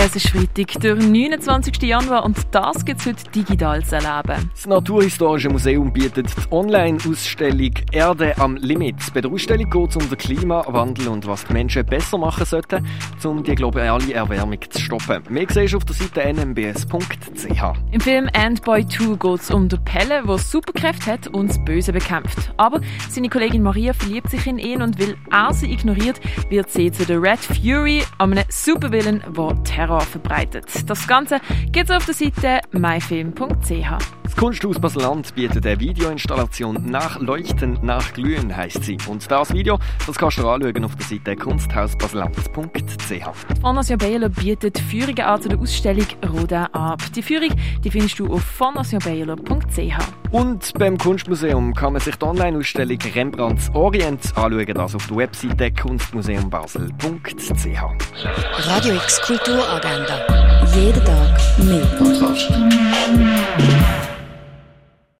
Es ist Freitag, der 29. Januar und das gibt es heute digital zu erleben. Das Naturhistorische Museum bietet die Online-Ausstellung Erde am Limit. Bei der Ausstellung geht es um den Klimawandel und was die Menschen besser machen sollten, um die globale Erwärmung zu stoppen. Mehr siehst du auf der Seite nmbs.ch. Im Film End Boy 2 geht es um den Pelle, der Superkräfte hat und das Böse bekämpft. Aber seine Kollegin Maria verliebt sich in ihn und will er sie ignoriert, wird sie zu der Red Fury, einem Supervillain, der Terror Terror verbreitet. Das Ganze gibt es auf der Seite myfilm.ch. Das Kunsthaus Baseland bietet eine Videoinstallation nach Leuchten, nach Glühen heisst sie. Und das Video das kannst du anschauen auf der Seite kunsthausbaseland.ch. Fondation Baylor bietet Führungen an zu der Ausstellung Roda ab. Die Führung die findest du auf fondationbaylor.ch. Und beim Kunstmuseum kann man sich die Online-Ausstellung Rembrandts Orient anschauen, also auf der Webseite kunstmuseumbasel.ch. Radio X Kulturagenda. Jeden Tag mit.